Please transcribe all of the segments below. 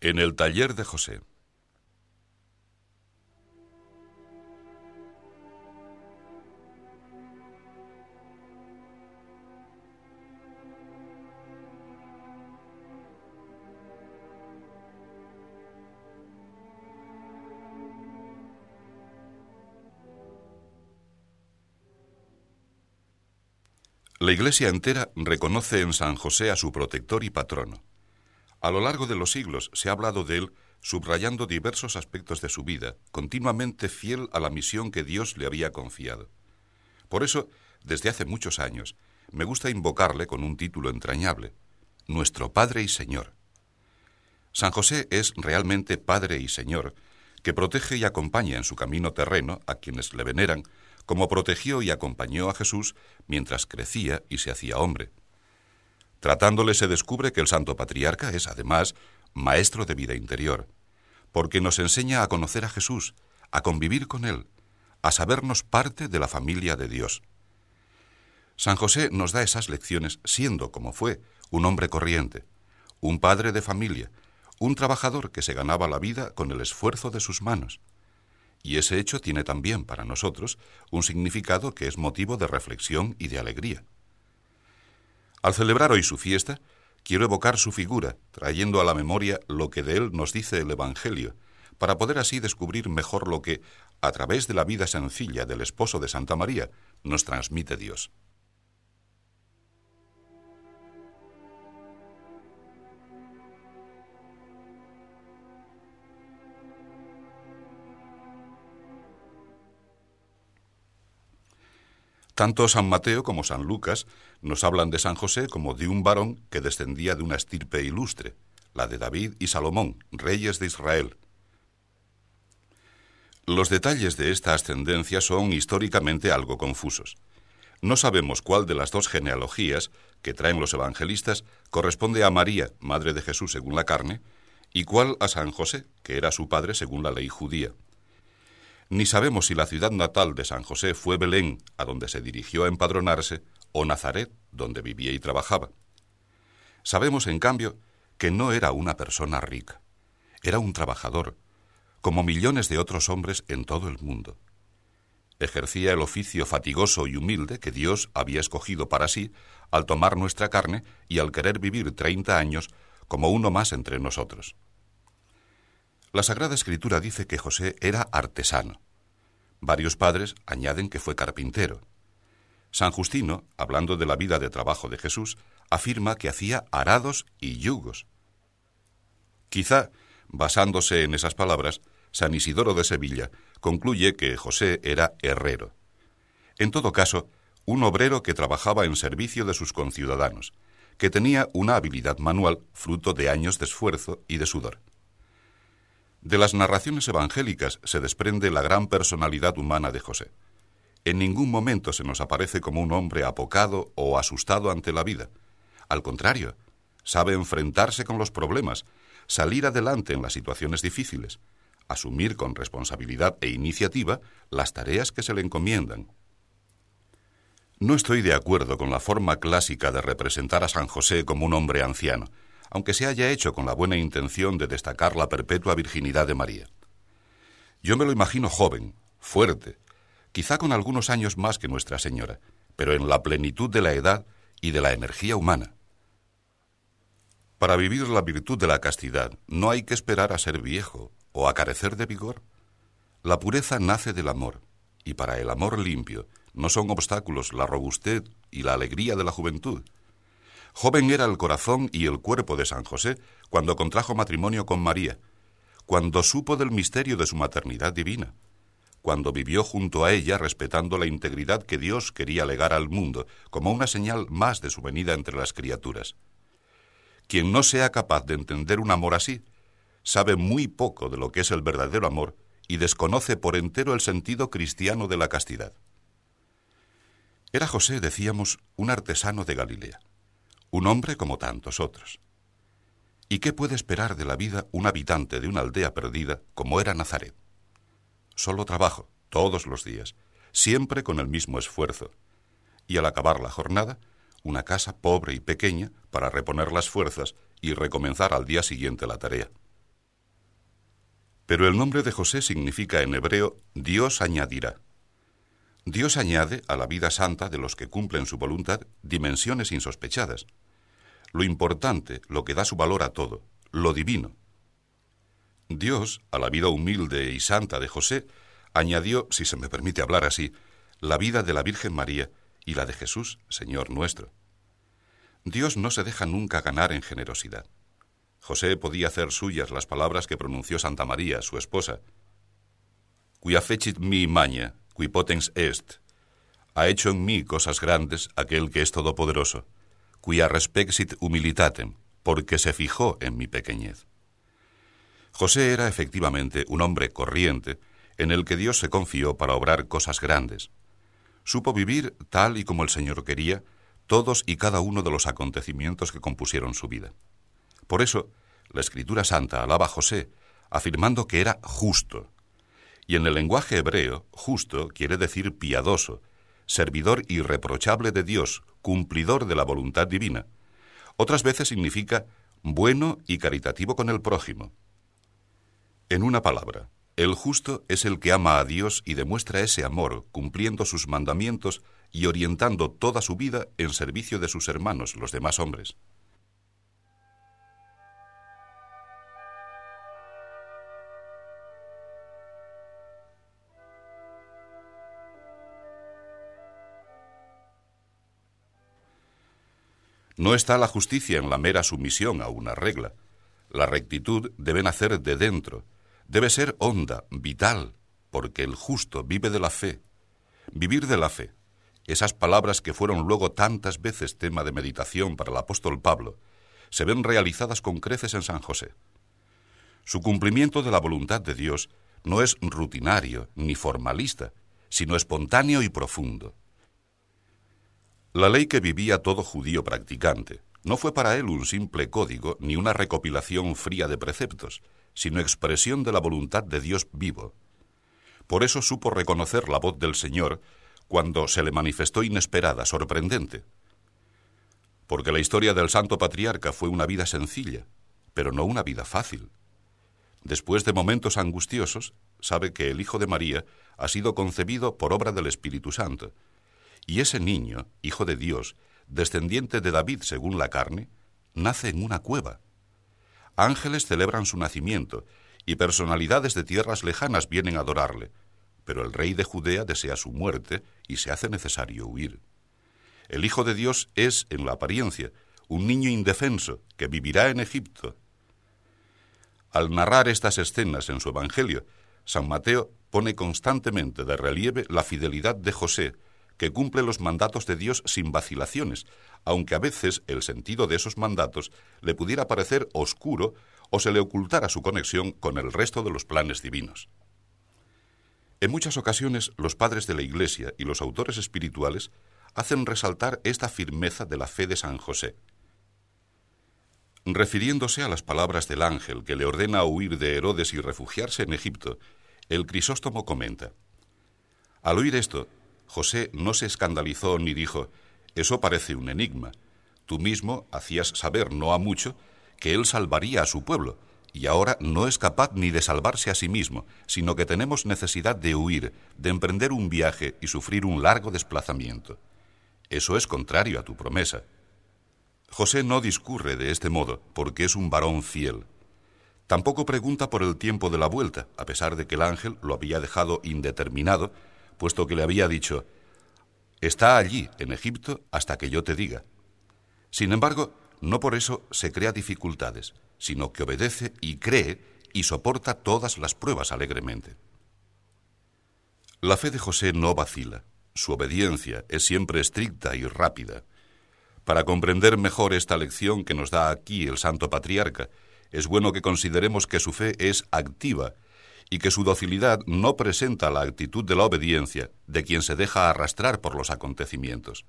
En el taller de José. La Iglesia entera reconoce en San José a su protector y patrono. A lo largo de los siglos se ha hablado de él subrayando diversos aspectos de su vida, continuamente fiel a la misión que Dios le había confiado. Por eso, desde hace muchos años, me gusta invocarle con un título entrañable, Nuestro Padre y Señor. San José es realmente Padre y Señor, que protege y acompaña en su camino terreno a quienes le veneran, como protegió y acompañó a Jesús mientras crecía y se hacía hombre. Tratándole se descubre que el Santo Patriarca es, además, maestro de vida interior, porque nos enseña a conocer a Jesús, a convivir con Él, a sabernos parte de la familia de Dios. San José nos da esas lecciones siendo, como fue, un hombre corriente, un padre de familia, un trabajador que se ganaba la vida con el esfuerzo de sus manos. Y ese hecho tiene también para nosotros un significado que es motivo de reflexión y de alegría. Al celebrar hoy su fiesta, quiero evocar su figura, trayendo a la memoria lo que de él nos dice el Evangelio, para poder así descubrir mejor lo que, a través de la vida sencilla del esposo de Santa María, nos transmite Dios. Tanto San Mateo como San Lucas nos hablan de San José como de un varón que descendía de una estirpe ilustre, la de David y Salomón, reyes de Israel. Los detalles de esta ascendencia son históricamente algo confusos. No sabemos cuál de las dos genealogías que traen los evangelistas corresponde a María, madre de Jesús según la carne, y cuál a San José, que era su padre según la ley judía. Ni sabemos si la ciudad natal de San José fue Belén, a donde se dirigió a empadronarse, o Nazaret, donde vivía y trabajaba. Sabemos, en cambio, que no era una persona rica, era un trabajador, como millones de otros hombres en todo el mundo. Ejercía el oficio fatigoso y humilde que Dios había escogido para sí al tomar nuestra carne y al querer vivir treinta años como uno más entre nosotros. La Sagrada Escritura dice que José era artesano. Varios padres añaden que fue carpintero. San Justino, hablando de la vida de trabajo de Jesús, afirma que hacía arados y yugos. Quizá, basándose en esas palabras, San Isidoro de Sevilla concluye que José era herrero. En todo caso, un obrero que trabajaba en servicio de sus conciudadanos, que tenía una habilidad manual fruto de años de esfuerzo y de sudor. De las narraciones evangélicas se desprende la gran personalidad humana de José. En ningún momento se nos aparece como un hombre apocado o asustado ante la vida. Al contrario, sabe enfrentarse con los problemas, salir adelante en las situaciones difíciles, asumir con responsabilidad e iniciativa las tareas que se le encomiendan. No estoy de acuerdo con la forma clásica de representar a San José como un hombre anciano, aunque se haya hecho con la buena intención de destacar la perpetua virginidad de María. Yo me lo imagino joven, fuerte, quizá con algunos años más que Nuestra Señora, pero en la plenitud de la edad y de la energía humana. Para vivir la virtud de la castidad no hay que esperar a ser viejo o a carecer de vigor. La pureza nace del amor, y para el amor limpio no son obstáculos la robustez y la alegría de la juventud, Joven era el corazón y el cuerpo de San José cuando contrajo matrimonio con María, cuando supo del misterio de su maternidad divina, cuando vivió junto a ella respetando la integridad que Dios quería legar al mundo como una señal más de su venida entre las criaturas. Quien no sea capaz de entender un amor así, sabe muy poco de lo que es el verdadero amor y desconoce por entero el sentido cristiano de la castidad. Era José, decíamos, un artesano de Galilea un hombre como tantos otros. ¿Y qué puede esperar de la vida un habitante de una aldea perdida como era Nazaret? Solo trabajo, todos los días, siempre con el mismo esfuerzo. Y al acabar la jornada, una casa pobre y pequeña para reponer las fuerzas y recomenzar al día siguiente la tarea. Pero el nombre de José significa en hebreo Dios añadirá. Dios añade a la vida santa de los que cumplen su voluntad dimensiones insospechadas. Lo importante, lo que da su valor a todo, lo divino. Dios, a la vida humilde y santa de José, añadió, si se me permite hablar así, la vida de la Virgen María y la de Jesús, Señor nuestro. Dios no se deja nunca ganar en generosidad. José podía hacer suyas las palabras que pronunció Santa María, su esposa. Quia fecit mi maña, qui potens est. Ha hecho en mí cosas grandes aquel que es todopoderoso, quia respexit humilitatem, porque se fijó en mi pequeñez. José era efectivamente un hombre corriente en el que Dios se confió para obrar cosas grandes. Supo vivir tal y como el Señor quería todos y cada uno de los acontecimientos que compusieron su vida. Por eso, la Escritura Santa alaba a José, afirmando que era justo. Y en el lenguaje hebreo, justo quiere decir piadoso, servidor irreprochable de Dios, cumplidor de la voluntad divina. Otras veces significa bueno y caritativo con el prójimo. En una palabra, el justo es el que ama a Dios y demuestra ese amor cumpliendo sus mandamientos y orientando toda su vida en servicio de sus hermanos, los demás hombres. No está la justicia en la mera sumisión a una regla. La rectitud debe nacer de dentro, debe ser honda, vital, porque el justo vive de la fe. Vivir de la fe, esas palabras que fueron luego tantas veces tema de meditación para el apóstol Pablo, se ven realizadas con creces en San José. Su cumplimiento de la voluntad de Dios no es rutinario ni formalista, sino espontáneo y profundo. La ley que vivía todo judío practicante no fue para él un simple código ni una recopilación fría de preceptos, sino expresión de la voluntad de Dios vivo. Por eso supo reconocer la voz del Señor cuando se le manifestó inesperada, sorprendente. Porque la historia del santo patriarca fue una vida sencilla, pero no una vida fácil. Después de momentos angustiosos, sabe que el Hijo de María ha sido concebido por obra del Espíritu Santo, y ese niño, Hijo de Dios, descendiente de David según la carne, nace en una cueva. Ángeles celebran su nacimiento, y personalidades de tierras lejanas vienen a adorarle, pero el rey de Judea desea su muerte y se hace necesario huir. El Hijo de Dios es, en la apariencia, un niño indefenso que vivirá en Egipto. Al narrar estas escenas en su Evangelio, San Mateo pone constantemente de relieve la fidelidad de José, que cumple los mandatos de Dios sin vacilaciones, aunque a veces el sentido de esos mandatos le pudiera parecer oscuro o se le ocultara su conexión con el resto de los planes divinos. En muchas ocasiones los padres de la Iglesia y los autores espirituales hacen resaltar esta firmeza de la fe de San José. Refiriéndose a las palabras del ángel que le ordena huir de Herodes y refugiarse en Egipto, el Crisóstomo comenta, Al oír esto, José no se escandalizó ni dijo, Eso parece un enigma. Tú mismo hacías saber no a mucho que él salvaría a su pueblo, y ahora no es capaz ni de salvarse a sí mismo, sino que tenemos necesidad de huir, de emprender un viaje y sufrir un largo desplazamiento. Eso es contrario a tu promesa. José no discurre de este modo, porque es un varón fiel. Tampoco pregunta por el tiempo de la vuelta, a pesar de que el ángel lo había dejado indeterminado, puesto que le había dicho, Está allí, en Egipto, hasta que yo te diga. Sin embargo, no por eso se crea dificultades, sino que obedece y cree y soporta todas las pruebas alegremente. La fe de José no vacila, su obediencia es siempre estricta y rápida. Para comprender mejor esta lección que nos da aquí el Santo Patriarca, es bueno que consideremos que su fe es activa y que su docilidad no presenta la actitud de la obediencia de quien se deja arrastrar por los acontecimientos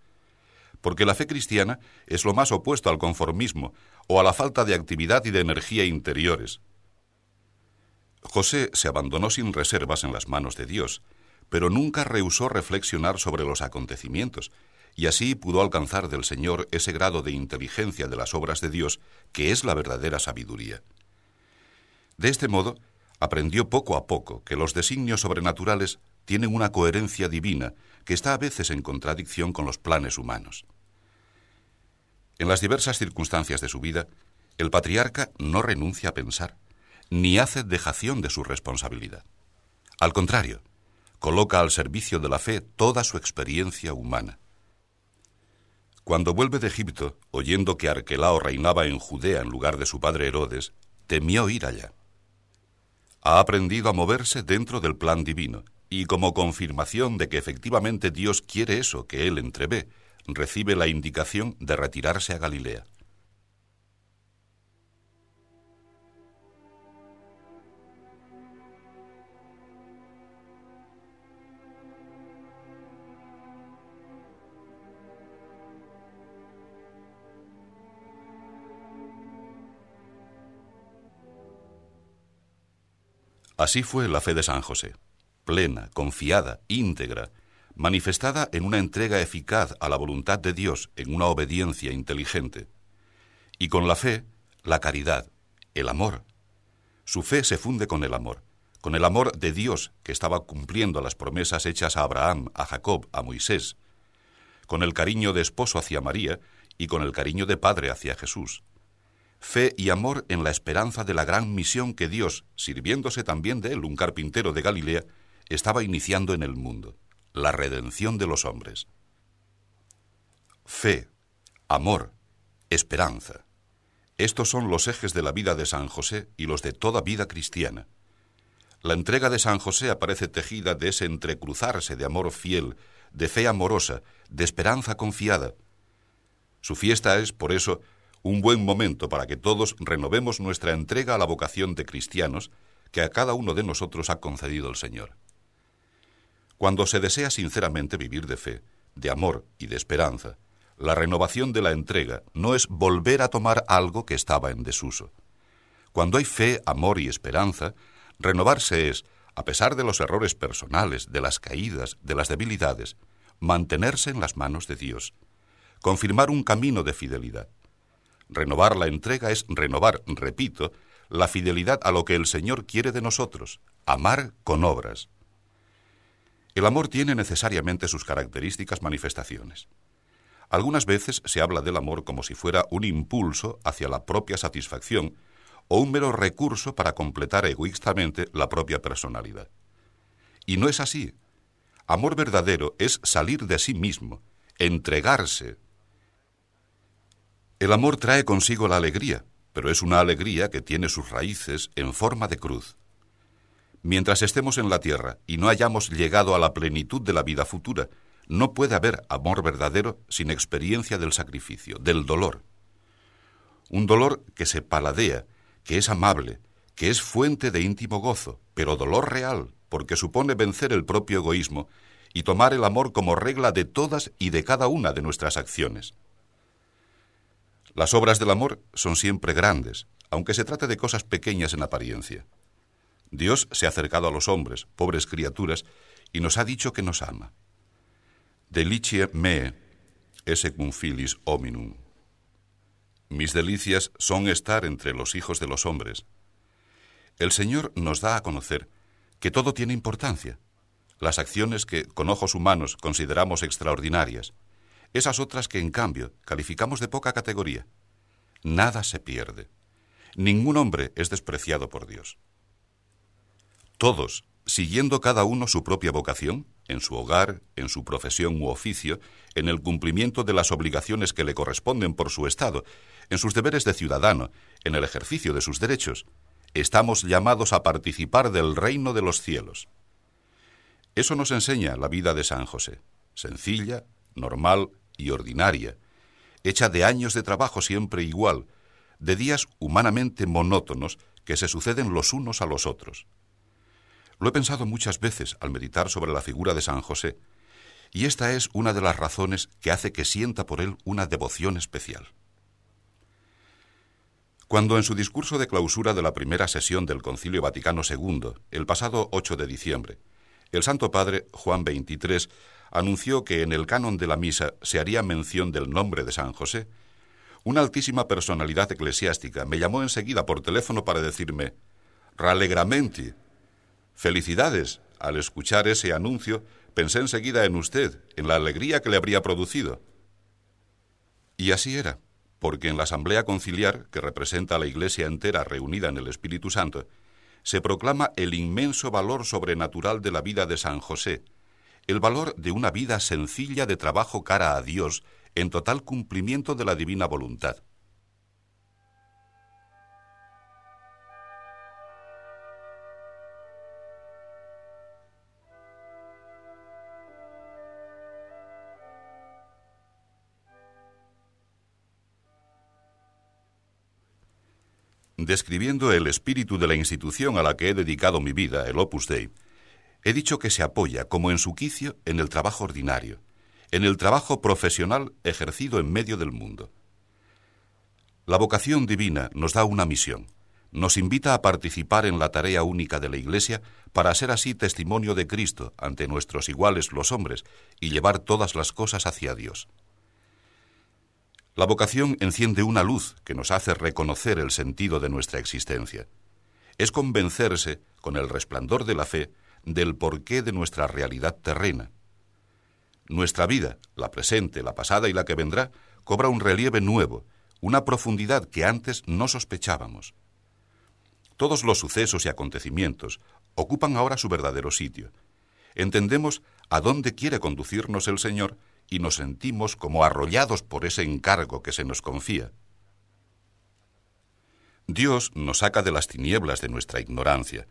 porque la fe cristiana es lo más opuesto al conformismo o a la falta de actividad y de energía interiores. José se abandonó sin reservas en las manos de Dios, pero nunca rehusó reflexionar sobre los acontecimientos, y así pudo alcanzar del Señor ese grado de inteligencia de las obras de Dios que es la verdadera sabiduría. De este modo, aprendió poco a poco que los designios sobrenaturales tienen una coherencia divina que está a veces en contradicción con los planes humanos. En las diversas circunstancias de su vida, el patriarca no renuncia a pensar, ni hace dejación de su responsabilidad. Al contrario, coloca al servicio de la fe toda su experiencia humana. Cuando vuelve de Egipto, oyendo que Arquelao reinaba en Judea en lugar de su padre Herodes, temió ir allá. Ha aprendido a moverse dentro del plan divino, y como confirmación de que efectivamente Dios quiere eso que él entrevé, recibe la indicación de retirarse a Galilea. Así fue la fe de San José, plena, confiada, íntegra, manifestada en una entrega eficaz a la voluntad de Dios, en una obediencia inteligente. Y con la fe, la caridad, el amor. Su fe se funde con el amor, con el amor de Dios que estaba cumpliendo las promesas hechas a Abraham, a Jacob, a Moisés, con el cariño de esposo hacia María y con el cariño de padre hacia Jesús fe y amor en la esperanza de la gran misión que Dios, sirviéndose también de él, un carpintero de Galilea, estaba iniciando en el mundo, la redención de los hombres. Fe, amor, esperanza. Estos son los ejes de la vida de San José y los de toda vida cristiana. La entrega de San José aparece tejida de ese entrecruzarse de amor fiel, de fe amorosa, de esperanza confiada. Su fiesta es, por eso, un buen momento para que todos renovemos nuestra entrega a la vocación de cristianos que a cada uno de nosotros ha concedido el Señor. Cuando se desea sinceramente vivir de fe, de amor y de esperanza, la renovación de la entrega no es volver a tomar algo que estaba en desuso. Cuando hay fe, amor y esperanza, renovarse es, a pesar de los errores personales, de las caídas, de las debilidades, mantenerse en las manos de Dios, confirmar un camino de fidelidad. Renovar la entrega es renovar, repito, la fidelidad a lo que el Señor quiere de nosotros, amar con obras. El amor tiene necesariamente sus características manifestaciones. Algunas veces se habla del amor como si fuera un impulso hacia la propia satisfacción o un mero recurso para completar egoístamente la propia personalidad. Y no es así. Amor verdadero es salir de sí mismo, entregarse, el amor trae consigo la alegría, pero es una alegría que tiene sus raíces en forma de cruz. Mientras estemos en la tierra y no hayamos llegado a la plenitud de la vida futura, no puede haber amor verdadero sin experiencia del sacrificio, del dolor. Un dolor que se paladea, que es amable, que es fuente de íntimo gozo, pero dolor real, porque supone vencer el propio egoísmo y tomar el amor como regla de todas y de cada una de nuestras acciones. Las obras del amor son siempre grandes, aunque se trate de cosas pequeñas en apariencia. Dios se ha acercado a los hombres, pobres criaturas, y nos ha dicho que nos ama. Delicie me cum filis hominum. Mis delicias son estar entre los hijos de los hombres. El Señor nos da a conocer que todo tiene importancia. Las acciones que con ojos humanos consideramos extraordinarias, esas otras que en cambio calificamos de poca categoría. Nada se pierde. Ningún hombre es despreciado por Dios. Todos, siguiendo cada uno su propia vocación, en su hogar, en su profesión u oficio, en el cumplimiento de las obligaciones que le corresponden por su Estado, en sus deberes de ciudadano, en el ejercicio de sus derechos, estamos llamados a participar del reino de los cielos. Eso nos enseña la vida de San José, sencilla, normal y ordinaria, hecha de años de trabajo siempre igual, de días humanamente monótonos que se suceden los unos a los otros. Lo he pensado muchas veces al meditar sobre la figura de San José, y esta es una de las razones que hace que sienta por él una devoción especial. Cuando en su discurso de clausura de la primera sesión del Concilio Vaticano II, el pasado 8 de diciembre, el Santo Padre Juan XXIII anunció que en el canon de la misa se haría mención del nombre de San José, una altísima personalidad eclesiástica me llamó enseguida por teléfono para decirme, Ralegramente. Felicidades. Al escuchar ese anuncio, pensé enseguida en usted, en la alegría que le habría producido. Y así era, porque en la Asamblea Conciliar, que representa a la Iglesia entera reunida en el Espíritu Santo, se proclama el inmenso valor sobrenatural de la vida de San José, el valor de una vida sencilla de trabajo cara a Dios en total cumplimiento de la divina voluntad. Describiendo el espíritu de la institución a la que he dedicado mi vida, el Opus Dei, he dicho que se apoya, como en su quicio, en el trabajo ordinario, en el trabajo profesional ejercido en medio del mundo. La vocación divina nos da una misión, nos invita a participar en la tarea única de la Iglesia para ser así testimonio de Cristo ante nuestros iguales los hombres y llevar todas las cosas hacia Dios. La vocación enciende una luz que nos hace reconocer el sentido de nuestra existencia. Es convencerse, con el resplandor de la fe, del porqué de nuestra realidad terrena. Nuestra vida, la presente, la pasada y la que vendrá, cobra un relieve nuevo, una profundidad que antes no sospechábamos. Todos los sucesos y acontecimientos ocupan ahora su verdadero sitio. Entendemos a dónde quiere conducirnos el Señor y nos sentimos como arrollados por ese encargo que se nos confía. Dios nos saca de las tinieblas de nuestra ignorancia,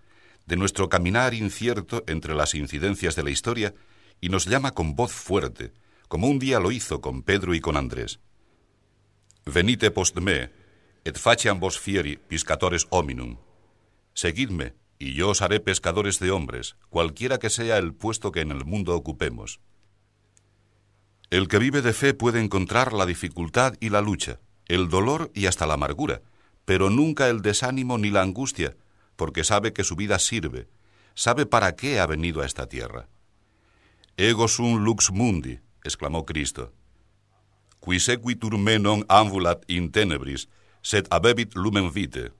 de nuestro caminar incierto entre las incidencias de la historia, y nos llama con voz fuerte, como un día lo hizo con Pedro y con Andrés. Venite post me, et faciam vos fieri piscatores hominum. Seguidme, y yo os haré pescadores de hombres, cualquiera que sea el puesto que en el mundo ocupemos. El que vive de fe puede encontrar la dificultad y la lucha, el dolor y hasta la amargura, pero nunca el desánimo ni la angustia, porque sabe que su vida sirve, sabe para qué ha venido a esta tierra. Ego sum lux mundi, exclamó Cristo. Qui sequitur me non ambulat in tenebris, sed abebit lumen vite.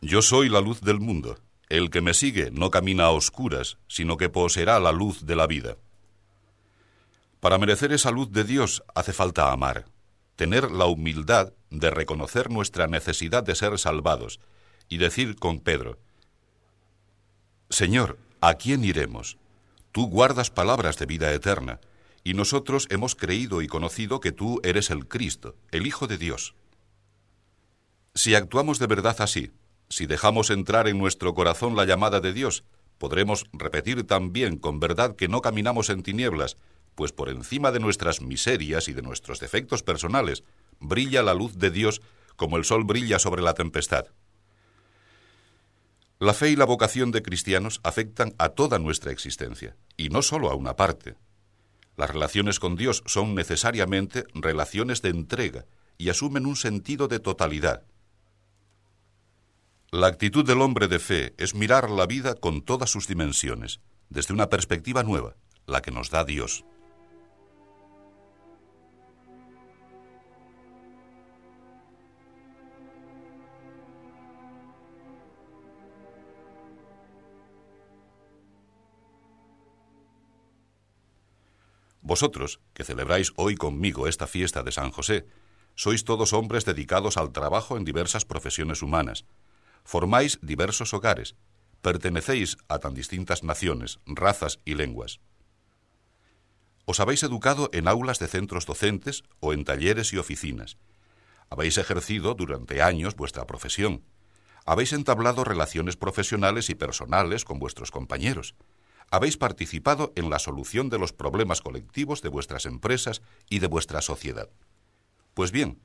Yo soy la luz del mundo. El que me sigue no camina a oscuras, sino que poseerá la luz de la vida. Para merecer esa luz de Dios hace falta amar, tener la humildad de reconocer nuestra necesidad de ser salvados y decir con Pedro, Señor, ¿a quién iremos? Tú guardas palabras de vida eterna, y nosotros hemos creído y conocido que tú eres el Cristo, el Hijo de Dios. Si actuamos de verdad así, si dejamos entrar en nuestro corazón la llamada de Dios, podremos repetir también con verdad que no caminamos en tinieblas, pues por encima de nuestras miserias y de nuestros defectos personales brilla la luz de Dios como el sol brilla sobre la tempestad. La fe y la vocación de cristianos afectan a toda nuestra existencia, y no solo a una parte. Las relaciones con Dios son necesariamente relaciones de entrega y asumen un sentido de totalidad. La actitud del hombre de fe es mirar la vida con todas sus dimensiones, desde una perspectiva nueva, la que nos da Dios. Vosotros, que celebráis hoy conmigo esta fiesta de San José, sois todos hombres dedicados al trabajo en diversas profesiones humanas. Formáis diversos hogares, pertenecéis a tan distintas naciones, razas y lenguas. Os habéis educado en aulas de centros docentes o en talleres y oficinas. Habéis ejercido durante años vuestra profesión. Habéis entablado relaciones profesionales y personales con vuestros compañeros habéis participado en la solución de los problemas colectivos de vuestras empresas y de vuestra sociedad. Pues bien,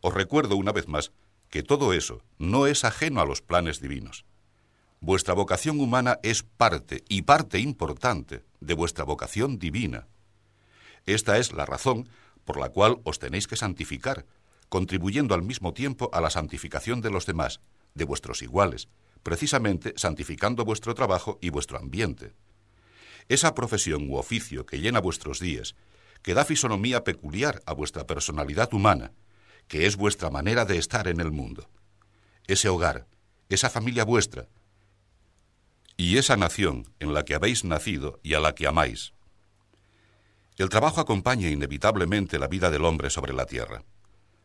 os recuerdo una vez más que todo eso no es ajeno a los planes divinos. Vuestra vocación humana es parte, y parte importante, de vuestra vocación divina. Esta es la razón por la cual os tenéis que santificar, contribuyendo al mismo tiempo a la santificación de los demás, de vuestros iguales, precisamente santificando vuestro trabajo y vuestro ambiente esa profesión u oficio que llena vuestros días, que da fisonomía peculiar a vuestra personalidad humana, que es vuestra manera de estar en el mundo. Ese hogar, esa familia vuestra, y esa nación en la que habéis nacido y a la que amáis. El trabajo acompaña inevitablemente la vida del hombre sobre la tierra.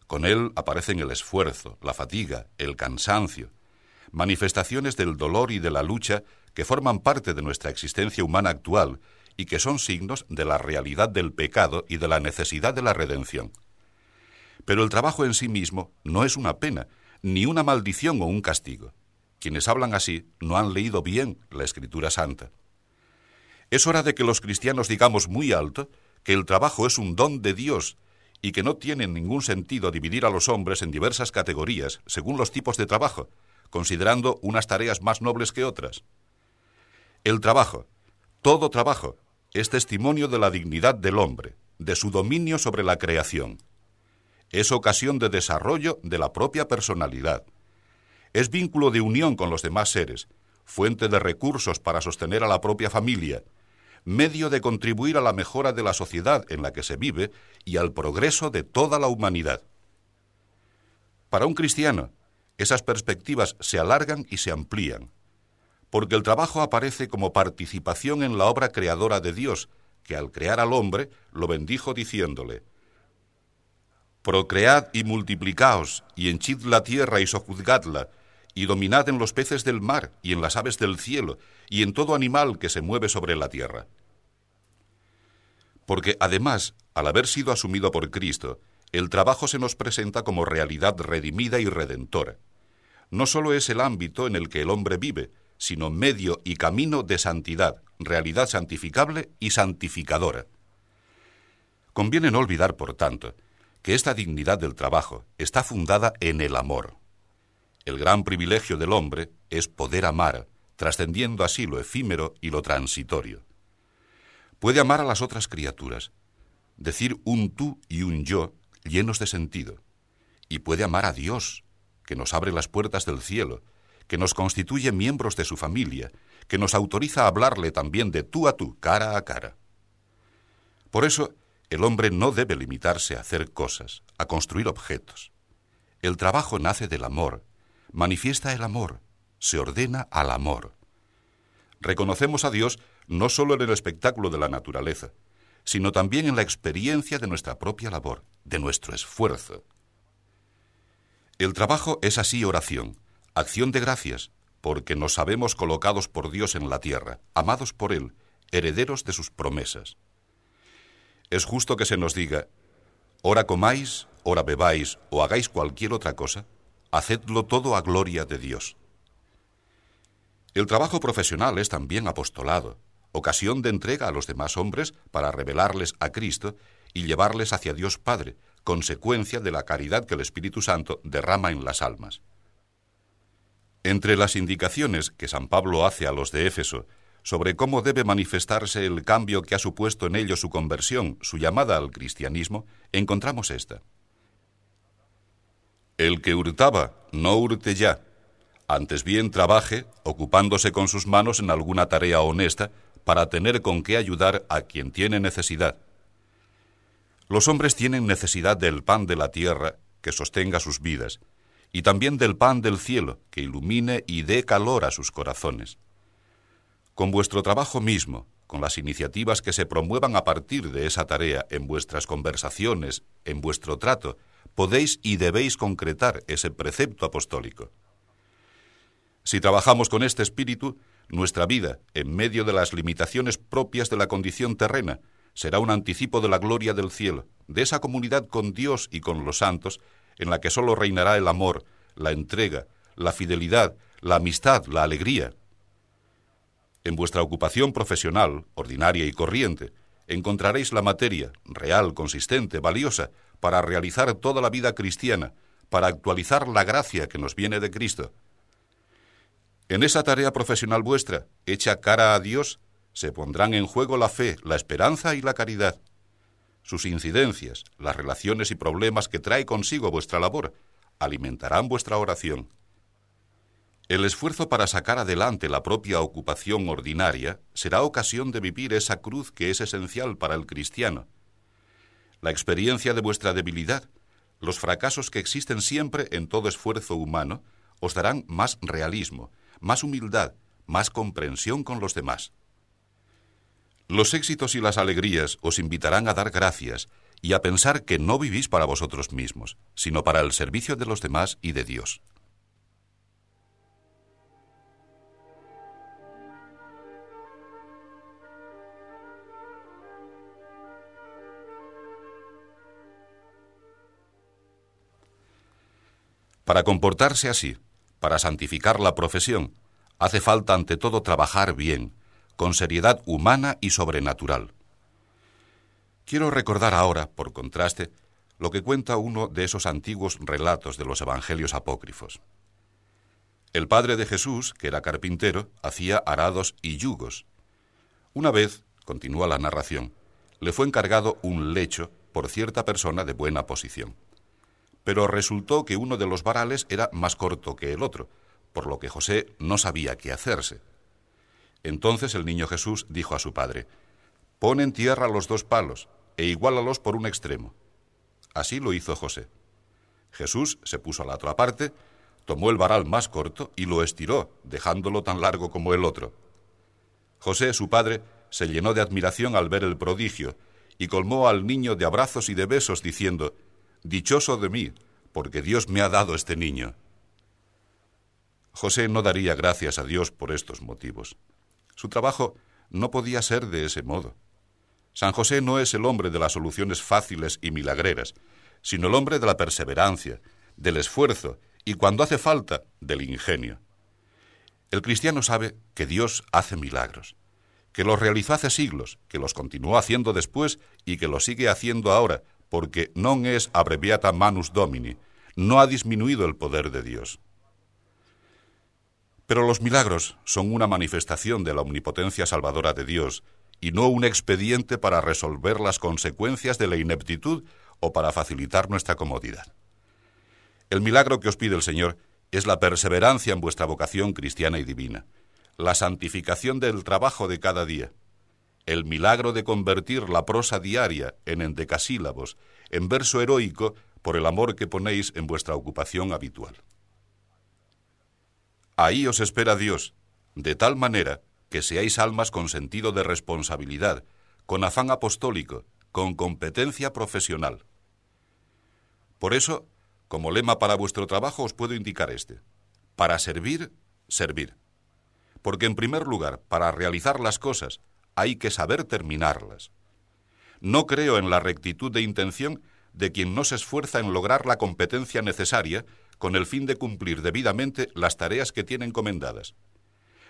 Con él aparecen el esfuerzo, la fatiga, el cansancio, manifestaciones del dolor y de la lucha que forman parte de nuestra existencia humana actual y que son signos de la realidad del pecado y de la necesidad de la redención. Pero el trabajo en sí mismo no es una pena, ni una maldición o un castigo. Quienes hablan así no han leído bien la Escritura Santa. Es hora de que los cristianos digamos muy alto que el trabajo es un don de Dios y que no tiene ningún sentido dividir a los hombres en diversas categorías según los tipos de trabajo, considerando unas tareas más nobles que otras. El trabajo, todo trabajo, es testimonio de la dignidad del hombre, de su dominio sobre la creación. Es ocasión de desarrollo de la propia personalidad. Es vínculo de unión con los demás seres, fuente de recursos para sostener a la propia familia, medio de contribuir a la mejora de la sociedad en la que se vive y al progreso de toda la humanidad. Para un cristiano, esas perspectivas se alargan y se amplían, porque el trabajo aparece como participación en la obra creadora de Dios, que al crear al hombre lo bendijo diciéndole, Procread y multiplicaos, y henchid la tierra y sojuzgadla, y dominad en los peces del mar y en las aves del cielo y en todo animal que se mueve sobre la tierra. Porque además, al haber sido asumido por Cristo, el trabajo se nos presenta como realidad redimida y redentora. No solo es el ámbito en el que el hombre vive, sino medio y camino de santidad, realidad santificable y santificadora. Conviene no olvidar, por tanto, que esta dignidad del trabajo está fundada en el amor. El gran privilegio del hombre es poder amar, trascendiendo así lo efímero y lo transitorio. Puede amar a las otras criaturas, decir un tú y un yo llenos de sentido, y puede amar a Dios, que nos abre las puertas del cielo, que nos constituye miembros de su familia, que nos autoriza a hablarle también de tú a tú, cara a cara. Por eso, el hombre no debe limitarse a hacer cosas, a construir objetos. El trabajo nace del amor, manifiesta el amor, se ordena al amor. Reconocemos a Dios no solo en el espectáculo de la naturaleza, sino también en la experiencia de nuestra propia labor, de nuestro esfuerzo. El trabajo es así oración, acción de gracias, porque nos sabemos colocados por Dios en la tierra, amados por Él, herederos de sus promesas. Es justo que se nos diga, ora comáis, ora bebáis o hagáis cualquier otra cosa, hacedlo todo a gloria de Dios. El trabajo profesional es también apostolado, ocasión de entrega a los demás hombres para revelarles a Cristo y llevarles hacia Dios Padre, consecuencia de la caridad que el Espíritu Santo derrama en las almas. Entre las indicaciones que San Pablo hace a los de Éfeso sobre cómo debe manifestarse el cambio que ha supuesto en ellos su conversión, su llamada al cristianismo, encontramos esta. El que hurtaba, no hurte ya, antes bien trabaje, ocupándose con sus manos en alguna tarea honesta, para tener con qué ayudar a quien tiene necesidad. Los hombres tienen necesidad del pan de la tierra que sostenga sus vidas, y también del pan del cielo que ilumine y dé calor a sus corazones. Con vuestro trabajo mismo, con las iniciativas que se promuevan a partir de esa tarea en vuestras conversaciones, en vuestro trato, podéis y debéis concretar ese precepto apostólico. Si trabajamos con este espíritu, nuestra vida, en medio de las limitaciones propias de la condición terrena, será un anticipo de la gloria del cielo, de esa comunidad con Dios y con los santos, en la que sólo reinará el amor, la entrega, la fidelidad, la amistad, la alegría. En vuestra ocupación profesional, ordinaria y corriente, encontraréis la materia, real, consistente, valiosa, para realizar toda la vida cristiana, para actualizar la gracia que nos viene de Cristo. En esa tarea profesional vuestra, hecha cara a Dios, se pondrán en juego la fe, la esperanza y la caridad. Sus incidencias, las relaciones y problemas que trae consigo vuestra labor, alimentarán vuestra oración. El esfuerzo para sacar adelante la propia ocupación ordinaria será ocasión de vivir esa cruz que es esencial para el cristiano, la experiencia de vuestra debilidad, los fracasos que existen siempre en todo esfuerzo humano, os darán más realismo, más humildad, más comprensión con los demás. Los éxitos y las alegrías os invitarán a dar gracias y a pensar que no vivís para vosotros mismos, sino para el servicio de los demás y de Dios. Para comportarse así, para santificar la profesión, hace falta ante todo trabajar bien, con seriedad humana y sobrenatural. Quiero recordar ahora, por contraste, lo que cuenta uno de esos antiguos relatos de los evangelios apócrifos. El padre de Jesús, que era carpintero, hacía arados y yugos. Una vez, continúa la narración, le fue encargado un lecho por cierta persona de buena posición pero resultó que uno de los varales era más corto que el otro, por lo que José no sabía qué hacerse. Entonces el niño Jesús dijo a su padre, Pon en tierra los dos palos e iguálalos por un extremo. Así lo hizo José. Jesús se puso a la otra parte, tomó el varal más corto y lo estiró, dejándolo tan largo como el otro. José, su padre, se llenó de admiración al ver el prodigio y colmó al niño de abrazos y de besos, diciendo, Dichoso de mí, porque Dios me ha dado este niño. José no daría gracias a Dios por estos motivos. Su trabajo no podía ser de ese modo. San José no es el hombre de las soluciones fáciles y milagreras, sino el hombre de la perseverancia, del esfuerzo y, cuando hace falta, del ingenio. El cristiano sabe que Dios hace milagros, que los realizó hace siglos, que los continuó haciendo después y que los sigue haciendo ahora, porque non es abreviata manus domini, no ha disminuido el poder de Dios. Pero los milagros son una manifestación de la omnipotencia salvadora de Dios y no un expediente para resolver las consecuencias de la ineptitud o para facilitar nuestra comodidad. El milagro que os pide el Señor es la perseverancia en vuestra vocación cristiana y divina, la santificación del trabajo de cada día, el milagro de convertir la prosa diaria en endecasílabos, en verso heroico, por el amor que ponéis en vuestra ocupación habitual. Ahí os espera Dios, de tal manera que seáis almas con sentido de responsabilidad, con afán apostólico, con competencia profesional. Por eso, como lema para vuestro trabajo os puedo indicar este. Para servir, servir. Porque en primer lugar, para realizar las cosas, hay que saber terminarlas. No creo en la rectitud de intención de quien no se esfuerza en lograr la competencia necesaria con el fin de cumplir debidamente las tareas que tiene encomendadas.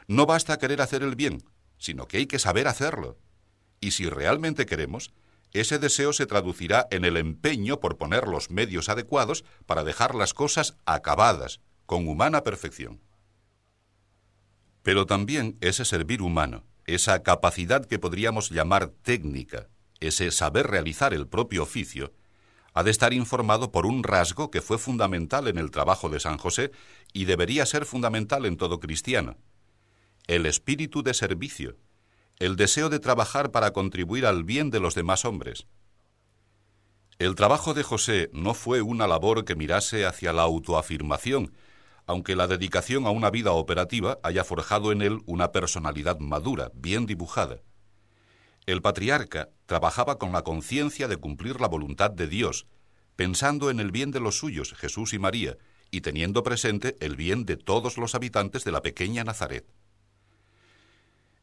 No basta querer hacer el bien, sino que hay que saber hacerlo. Y si realmente queremos, ese deseo se traducirá en el empeño por poner los medios adecuados para dejar las cosas acabadas, con humana perfección. Pero también ese servir humano, esa capacidad que podríamos llamar técnica, ese saber realizar el propio oficio, ha de estar informado por un rasgo que fue fundamental en el trabajo de San José y debería ser fundamental en todo cristiano. El espíritu de servicio, el deseo de trabajar para contribuir al bien de los demás hombres. El trabajo de José no fue una labor que mirase hacia la autoafirmación, aunque la dedicación a una vida operativa haya forjado en él una personalidad madura, bien dibujada. El patriarca trabajaba con la conciencia de cumplir la voluntad de Dios, pensando en el bien de los suyos, Jesús y María, y teniendo presente el bien de todos los habitantes de la pequeña Nazaret.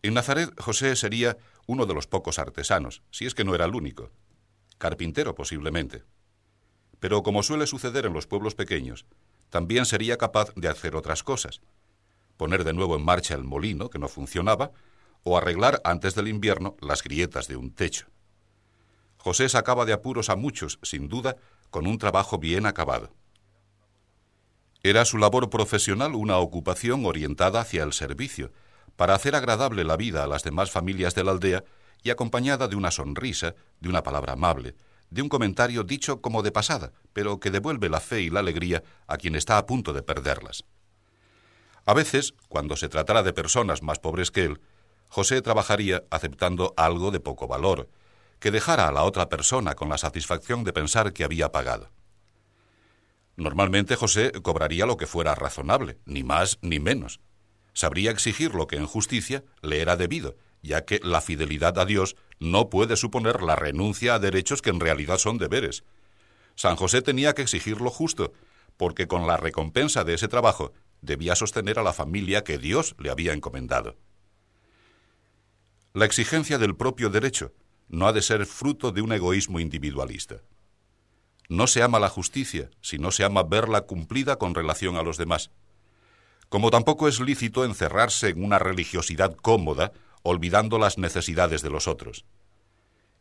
En Nazaret José sería uno de los pocos artesanos, si es que no era el único, carpintero posiblemente. Pero como suele suceder en los pueblos pequeños, también sería capaz de hacer otras cosas, poner de nuevo en marcha el molino que no funcionaba, o arreglar antes del invierno las grietas de un techo. José sacaba de apuros a muchos, sin duda, con un trabajo bien acabado. Era su labor profesional una ocupación orientada hacia el servicio, para hacer agradable la vida a las demás familias de la aldea y acompañada de una sonrisa, de una palabra amable, de un comentario dicho como de pasada, pero que devuelve la fe y la alegría a quien está a punto de perderlas. A veces, cuando se tratara de personas más pobres que él, José trabajaría aceptando algo de poco valor, que dejara a la otra persona con la satisfacción de pensar que había pagado. Normalmente José cobraría lo que fuera razonable, ni más ni menos. Sabría exigir lo que en justicia le era debido, ya que la fidelidad a Dios no puede suponer la renuncia a derechos que en realidad son deberes. San José tenía que exigir lo justo, porque con la recompensa de ese trabajo debía sostener a la familia que Dios le había encomendado. La exigencia del propio derecho no ha de ser fruto de un egoísmo individualista. No se ama la justicia si no se ama verla cumplida con relación a los demás. Como tampoco es lícito encerrarse en una religiosidad cómoda, olvidando las necesidades de los otros.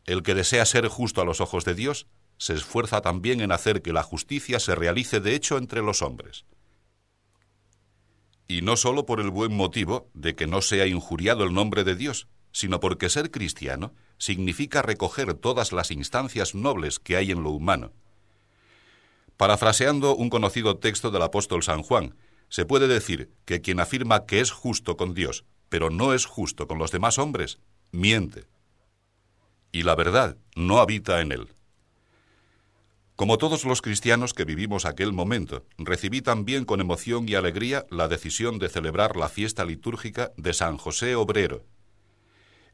El que desea ser justo a los ojos de Dios se esfuerza también en hacer que la justicia se realice de hecho entre los hombres y no sólo por el buen motivo de que no sea injuriado el nombre de Dios, sino porque ser cristiano significa recoger todas las instancias nobles que hay en lo humano. Parafraseando un conocido texto del apóstol San Juan, se puede decir que quien afirma que es justo con Dios, pero no es justo con los demás hombres, miente. Y la verdad no habita en él. Como todos los cristianos que vivimos aquel momento, recibí también con emoción y alegría la decisión de celebrar la fiesta litúrgica de San José Obrero.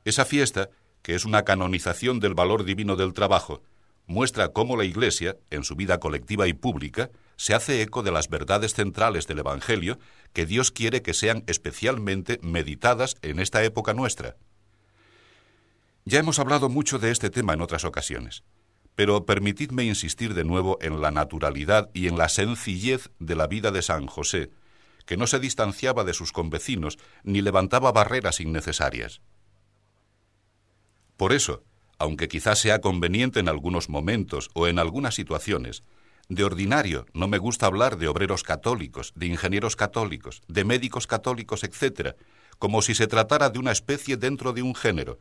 Esa fiesta, que es una canonización del valor divino del trabajo, muestra cómo la Iglesia, en su vida colectiva y pública, se hace eco de las verdades centrales del Evangelio que Dios quiere que sean especialmente meditadas en esta época nuestra. Ya hemos hablado mucho de este tema en otras ocasiones. Pero permitidme insistir de nuevo en la naturalidad y en la sencillez de la vida de San José, que no se distanciaba de sus convecinos ni levantaba barreras innecesarias. Por eso, aunque quizás sea conveniente en algunos momentos o en algunas situaciones, de ordinario no me gusta hablar de obreros católicos, de ingenieros católicos, de médicos católicos, etc., como si se tratara de una especie dentro de un género,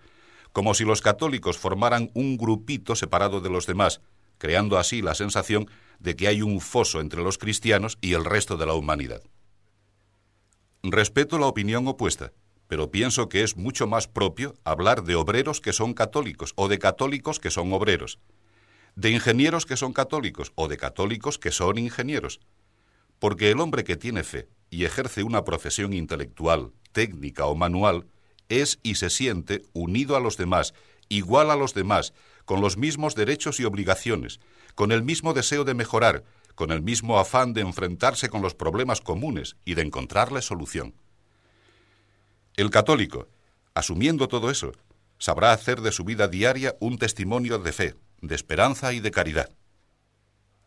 como si los católicos formaran un grupito separado de los demás, creando así la sensación de que hay un foso entre los cristianos y el resto de la humanidad. Respeto la opinión opuesta, pero pienso que es mucho más propio hablar de obreros que son católicos o de católicos que son obreros, de ingenieros que son católicos o de católicos que son ingenieros, porque el hombre que tiene fe y ejerce una profesión intelectual, técnica o manual es y se siente unido a los demás, igual a los demás, con los mismos derechos y obligaciones, con el mismo deseo de mejorar, con el mismo afán de enfrentarse con los problemas comunes y de encontrarle solución. El católico, asumiendo todo eso, sabrá hacer de su vida diaria un testimonio de fe, de esperanza y de caridad.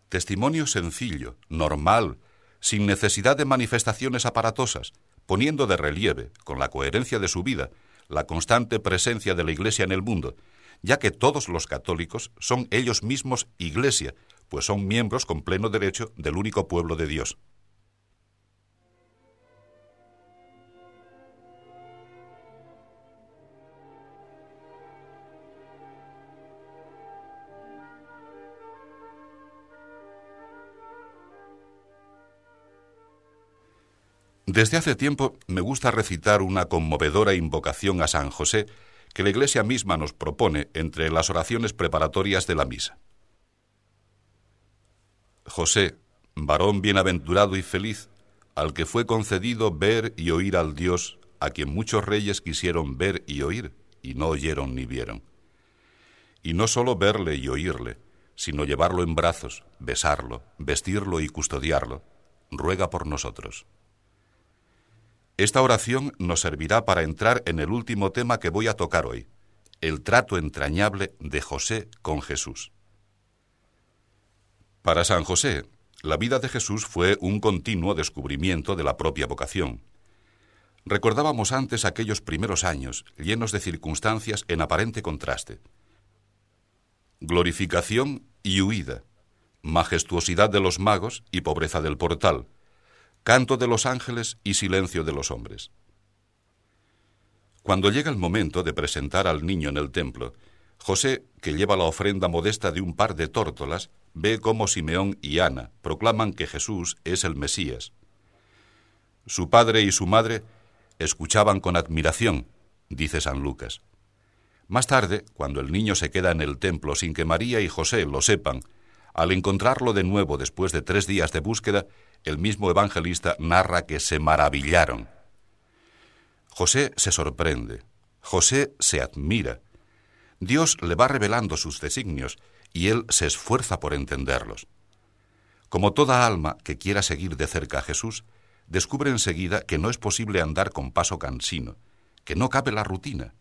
Testimonio sencillo, normal, sin necesidad de manifestaciones aparatosas, poniendo de relieve, con la coherencia de su vida, la constante presencia de la Iglesia en el mundo, ya que todos los católicos son ellos mismos Iglesia, pues son miembros con pleno derecho del único pueblo de Dios. Desde hace tiempo me gusta recitar una conmovedora invocación a San José que la Iglesia misma nos propone entre las oraciones preparatorias de la misa. José, varón bienaventurado y feliz, al que fue concedido ver y oír al Dios a quien muchos reyes quisieron ver y oír, y no oyeron ni vieron. Y no sólo verle y oírle, sino llevarlo en brazos, besarlo, vestirlo y custodiarlo, ruega por nosotros. Esta oración nos servirá para entrar en el último tema que voy a tocar hoy, el trato entrañable de José con Jesús. Para San José, la vida de Jesús fue un continuo descubrimiento de la propia vocación. Recordábamos antes aquellos primeros años, llenos de circunstancias en aparente contraste. Glorificación y huida, majestuosidad de los magos y pobreza del portal, canto de los ángeles y silencio de los hombres. Cuando llega el momento de presentar al niño en el templo, José, que lleva la ofrenda modesta de un par de tórtolas, ve cómo Simeón y Ana proclaman que Jesús es el Mesías. Su padre y su madre escuchaban con admiración, dice San Lucas. Más tarde, cuando el niño se queda en el templo sin que María y José lo sepan, Al encontrarlo de nuevo después de tres días de búsqueda, el mismo evangelista narra que se maravillaron. José se sorprende, José se admira. Dios le va revelando sus designios y él se esfuerza por entenderlos. Como toda alma que quiera seguir de cerca a Jesús, descubre enseguida que no es posible andar con paso cansino, que no cabe la rutina,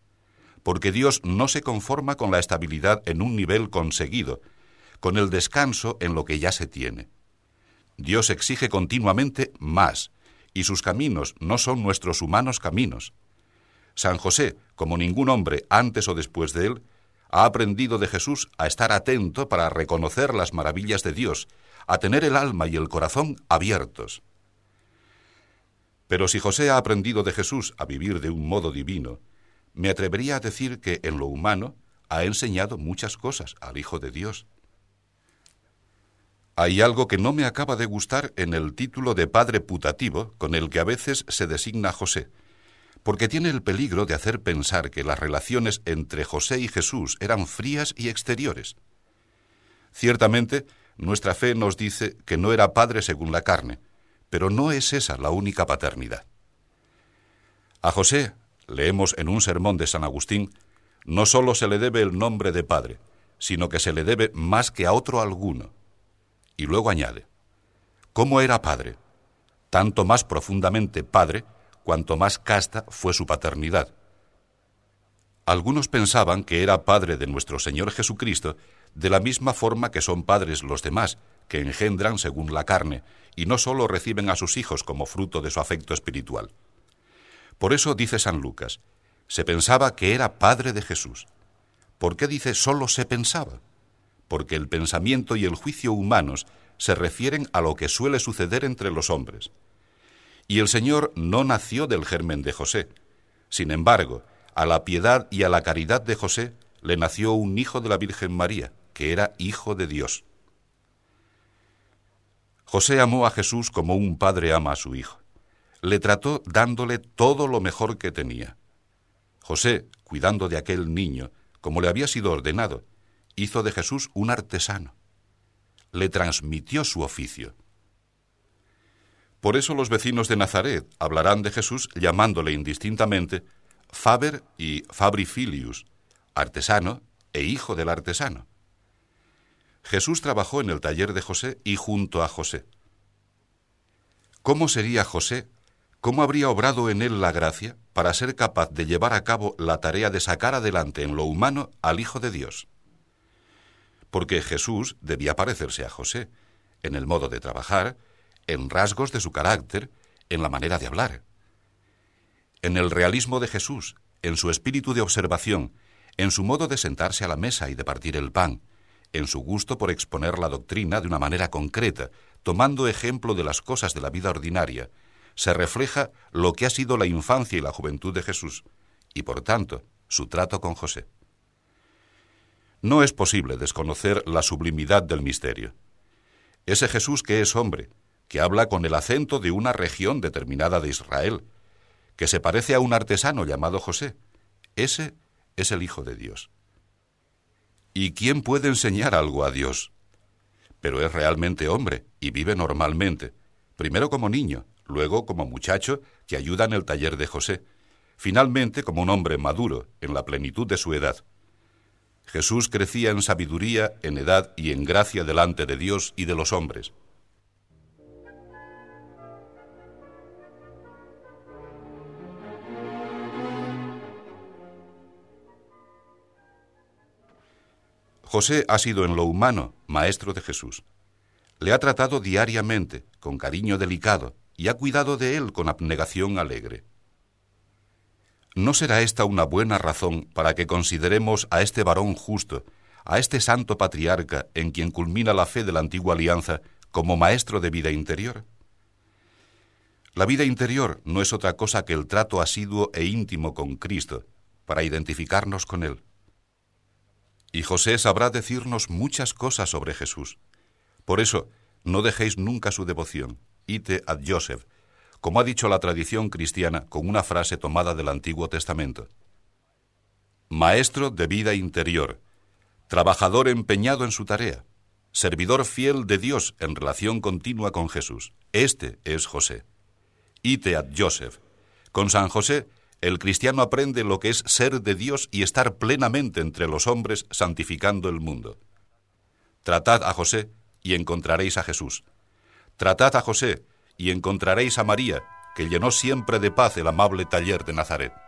porque Dios no se conforma con la estabilidad en un nivel conseguido, con el descanso en lo que ya se tiene. Dios exige continuamente más, y sus caminos no son nuestros humanos caminos. San José, como ningún hombre antes o después de él, ha aprendido de Jesús a estar atento para reconocer las maravillas de Dios, a tener el alma y el corazón abiertos. Pero si José ha aprendido de Jesús a vivir de un modo divino, me atrevería a decir que en lo humano ha enseñado muchas cosas al Hijo de Dios. Hay algo que no me acaba de gustar en el título de padre putativo con el que a veces se designa José, porque tiene el peligro de hacer pensar que las relaciones entre José y Jesús eran frías y exteriores. Ciertamente, nuestra fe nos dice que no era padre según la carne, pero no es esa la única paternidad. A José, leemos en un sermón de San Agustín, no sólo se le debe el nombre de padre, sino que se le debe más que a otro alguno. Y luego añade, ¿cómo era padre? Tanto más profundamente padre, cuanto más casta fue su paternidad. Algunos pensaban que era padre de nuestro Señor Jesucristo de la misma forma que son padres los demás, que engendran según la carne, y no sólo reciben a sus hijos como fruto de su afecto espiritual. Por eso dice San Lucas, se pensaba que era padre de Jesús. ¿Por qué dice sólo se pensaba? Porque el pensamiento y el juicio humanos se refieren a lo que suele suceder entre los hombres. Y el Señor no nació del germen de José. Sin embargo, a la piedad y a la caridad de José le nació un hijo de la Virgen María, que era hijo de Dios. José amó a Jesús como un padre ama a su hijo. Le trató dándole todo lo mejor que tenía. José, cuidando de aquel niño, como le había sido ordenado, hizo de Jesús un artesano. Le transmitió su oficio. Por eso los vecinos de Nazaret hablarán de Jesús llamándole indistintamente Faber y Fabrifilius, artesano e hijo del artesano. Jesús trabajó en el taller de José y junto a José. ¿Cómo sería José? ¿Cómo habría obrado en él la gracia para ser capaz de llevar a cabo la tarea de sacar adelante en lo humano al Hijo de Dios? Porque Jesús debía parecerse a José, en el modo de trabajar, en rasgos de su carácter, en la manera de hablar. En el realismo de Jesús, en su espíritu de observación, en su modo de sentarse a la mesa y de partir el pan, en su gusto por exponer la doctrina de una manera concreta, tomando ejemplo de las cosas de la vida ordinaria, se refleja lo que ha sido la infancia y la juventud de Jesús, y por tanto su trato con José. No es posible desconocer la sublimidad del misterio. Ese Jesús que es hombre, que habla con el acento de una región determinada de Israel, que se parece a un artesano llamado José, ese es el Hijo de Dios. ¿Y quién puede enseñar algo a Dios? Pero es realmente hombre y vive normalmente, primero como niño, luego como muchacho que ayuda en el taller de José, finalmente como un hombre maduro, en la plenitud de su edad. Jesús crecía en sabiduría, en edad y en gracia delante de Dios y de los hombres. José ha sido en lo humano maestro de Jesús. Le ha tratado diariamente, con cariño delicado, y ha cuidado de él con abnegación alegre. ¿No será esta una buena razón para que consideremos a este varón justo, a este santo patriarca en quien culmina la fe de la antigua alianza, como maestro de vida interior? La vida interior no es otra cosa que el trato asiduo e íntimo con Cristo, para identificarnos con Él. Y José sabrá decirnos muchas cosas sobre Jesús. Por eso, no dejéis nunca su devoción, ite ad Joseph, como ha dicho la tradición cristiana con una frase tomada del Antiguo Testamento. Maestro de vida interior, trabajador empeñado en su tarea, servidor fiel de Dios en relación continua con Jesús. Este es José. Ite ad Joseph. Con San José, el cristiano aprende lo que es ser de Dios y estar plenamente entre los hombres santificando el mundo. Tratad a José y encontraréis a Jesús. Tratad a José y encontraréis a María, que llenó siempre de paz el amable taller de Nazaret.